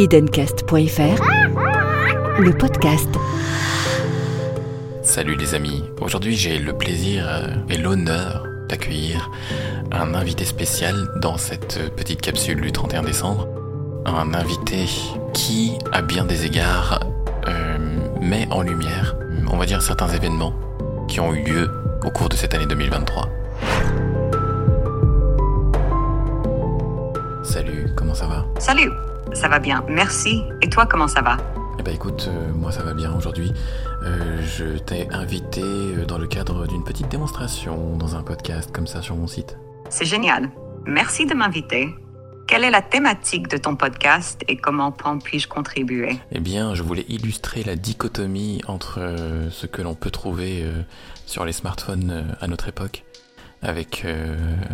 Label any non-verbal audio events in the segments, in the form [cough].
Edencast.fr, le podcast. Salut les amis, aujourd'hui j'ai le plaisir euh, et l'honneur d'accueillir un invité spécial dans cette petite capsule du 31 décembre. Un invité qui, à bien des égards, euh, met en lumière, on va dire, certains événements qui ont eu lieu au cours de cette année 2023. Salut, comment ça va? Salut, ça va bien, merci. Et toi, comment ça va? Eh ben écoute, euh, moi ça va bien aujourd'hui. Euh, je t'ai invité euh, dans le cadre d'une petite démonstration dans un podcast comme ça sur mon site. C'est génial. Merci de m'inviter. Quelle est la thématique de ton podcast et comment puis-je contribuer? Eh bien, je voulais illustrer la dichotomie entre euh, ce que l'on peut trouver euh, sur les smartphones euh, à notre époque, avec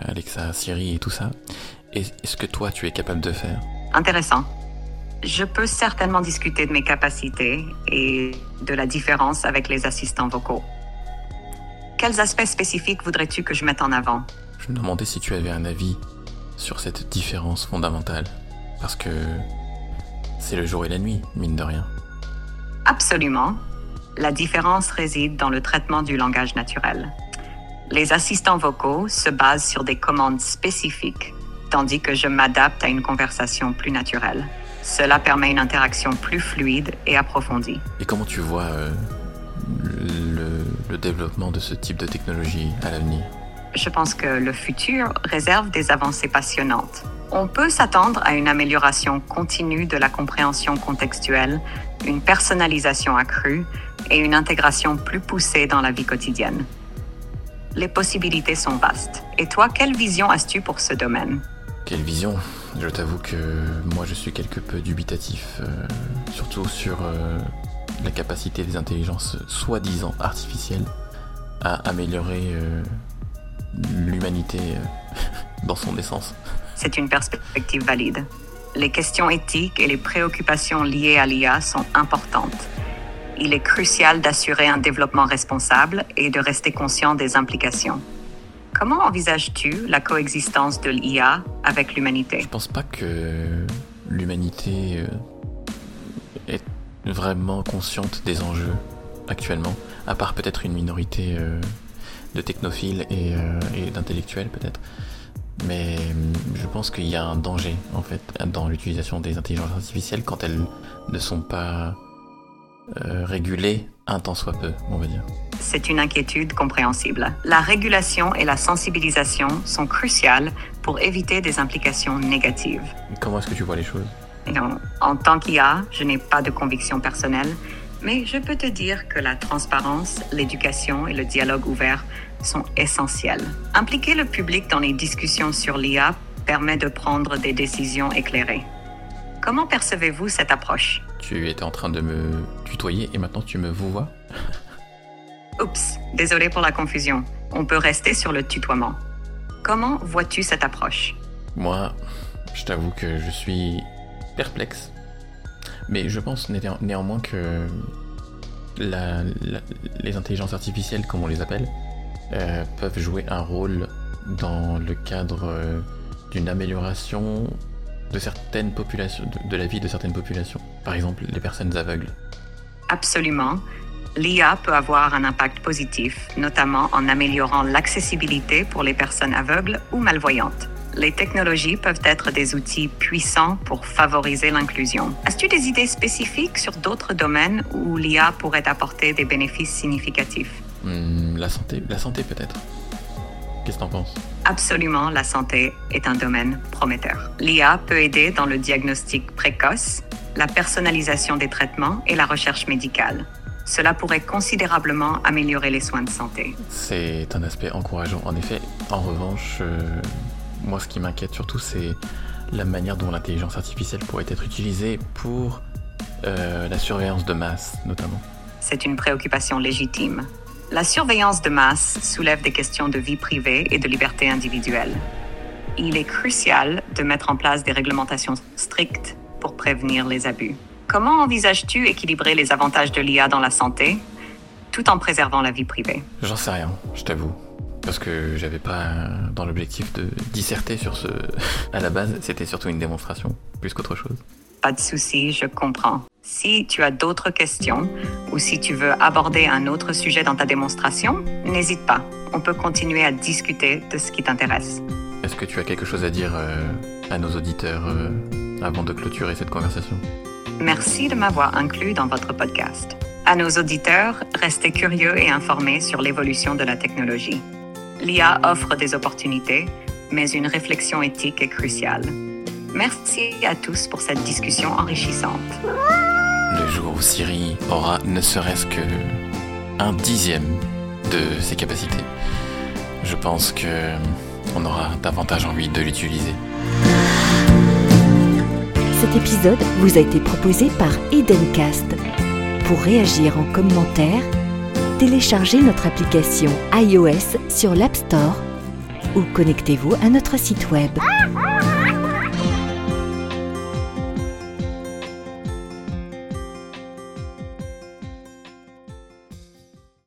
Alexa, Siri et tout ça, et ce que toi tu es capable de faire. Intéressant. Je peux certainement discuter de mes capacités et de la différence avec les assistants vocaux. Quels aspects spécifiques voudrais-tu que je mette en avant? Je me demandais si tu avais un avis sur cette différence fondamentale, parce que c'est le jour et la nuit, mine de rien. Absolument. La différence réside dans le traitement du langage naturel. Les assistants vocaux se basent sur des commandes spécifiques, tandis que je m'adapte à une conversation plus naturelle. Cela permet une interaction plus fluide et approfondie. Et comment tu vois euh, le, le développement de ce type de technologie à l'avenir? Je pense que le futur réserve des avancées passionnantes. On peut s'attendre à une amélioration continue de la compréhension contextuelle, une personnalisation accrue et une intégration plus poussée dans la vie quotidienne. Les possibilités sont vastes. Et toi, quelle vision as-tu pour ce domaine? Quelle vision Je t'avoue que moi je suis quelque peu dubitatif, euh, surtout sur euh, la capacité des intelligences soi-disant artificielles à améliorer euh, l'humanité euh, [laughs] dans son essence. C'est une perspective valide. Les questions éthiques et les préoccupations liées à l'IA sont importantes. Il est crucial d'assurer un développement responsable et de rester conscient des implications. Comment envisages-tu la coexistence de l'IA avec l'humanité Je pense pas que l'humanité euh, est vraiment consciente des enjeux actuellement, à part peut-être une minorité euh, de technophiles et, euh, et d'intellectuels peut-être. Mais je pense qu'il y a un danger en fait dans l'utilisation des intelligences artificielles quand elles ne sont pas régulées un tant soit peu, on va dire. C'est une inquiétude compréhensible. La régulation et la sensibilisation sont cruciales pour éviter des implications négatives. Comment est-ce que tu vois les choses? Non, en tant qu'IA, je n'ai pas de conviction personnelle, mais je peux te dire que la transparence, l'éducation et le dialogue ouvert sont essentiels. Impliquer le public dans les discussions sur l'IA permet de prendre des décisions éclairées. Comment percevez-vous cette approche? Tu étais en train de me tutoyer et maintenant tu me vous vois [laughs] Oups, désolé pour la confusion. On peut rester sur le tutoiement. Comment vois-tu cette approche? Moi, je t'avoue que je suis perplexe. Mais je pense néan- néanmoins que la- la- les intelligences artificielles, comme on les appelle, euh, peuvent jouer un rôle dans le cadre euh, d'une amélioration de certaines populations, de, de la vie de certaines populations. Par exemple, les personnes aveugles. Absolument. L'IA peut avoir un impact positif, notamment en améliorant l'accessibilité pour les personnes aveugles ou malvoyantes. Les technologies peuvent être des outils puissants pour favoriser l'inclusion. As-tu des idées spécifiques sur d'autres domaines où l'IA pourrait apporter des bénéfices significatifs? Hmm, la santé, la santé peut-être. Qu'est-ce que t'en penses? Absolument, la santé est un domaine prometteur. L'IA peut aider dans le diagnostic précoce, la personnalisation des traitements et la recherche médicale. Cela pourrait considérablement améliorer les soins de santé. C'est un aspect encourageant. En effet, en revanche, euh, moi ce qui m'inquiète surtout, c'est la manière dont l'intelligence artificielle pourrait être utilisée pour euh, la surveillance de masse, notamment. C'est une préoccupation légitime. La surveillance de masse soulève des questions de vie privée et de liberté individuelle. Il est crucial de mettre en place des réglementations strictes pour prévenir les abus. Comment envisages-tu équilibrer les avantages de l'IA dans la santé tout en préservant la vie privée? J'en sais rien, je t'avoue. Parce que j'avais pas euh, dans l'objectif de disserter sur ce. [laughs] À la base, c'était surtout une démonstration, plus qu'autre chose. Pas de souci, je comprends. Si tu as d'autres questions ou si tu veux aborder un autre sujet dans ta démonstration, n'hésite pas. On peut continuer à discuter de ce qui t'intéresse. Est-ce que tu as quelque chose à dire euh, à nos auditeurs euh, avant de clôturer cette conversation? Merci de m'avoir inclus dans votre podcast. À nos auditeurs, restez curieux et informés sur l'évolution de la technologie. L'IA offre des opportunités, mais une réflexion éthique est cruciale. Merci à tous pour cette discussion enrichissante. Le jour où Siri aura ne serait-ce que un dixième de ses capacités, je pense que on aura davantage envie de l'utiliser. Cet épisode vous a été proposé par Edencast. Pour réagir en commentaire, téléchargez notre application iOS sur l'App Store ou connectez-vous à notre site web.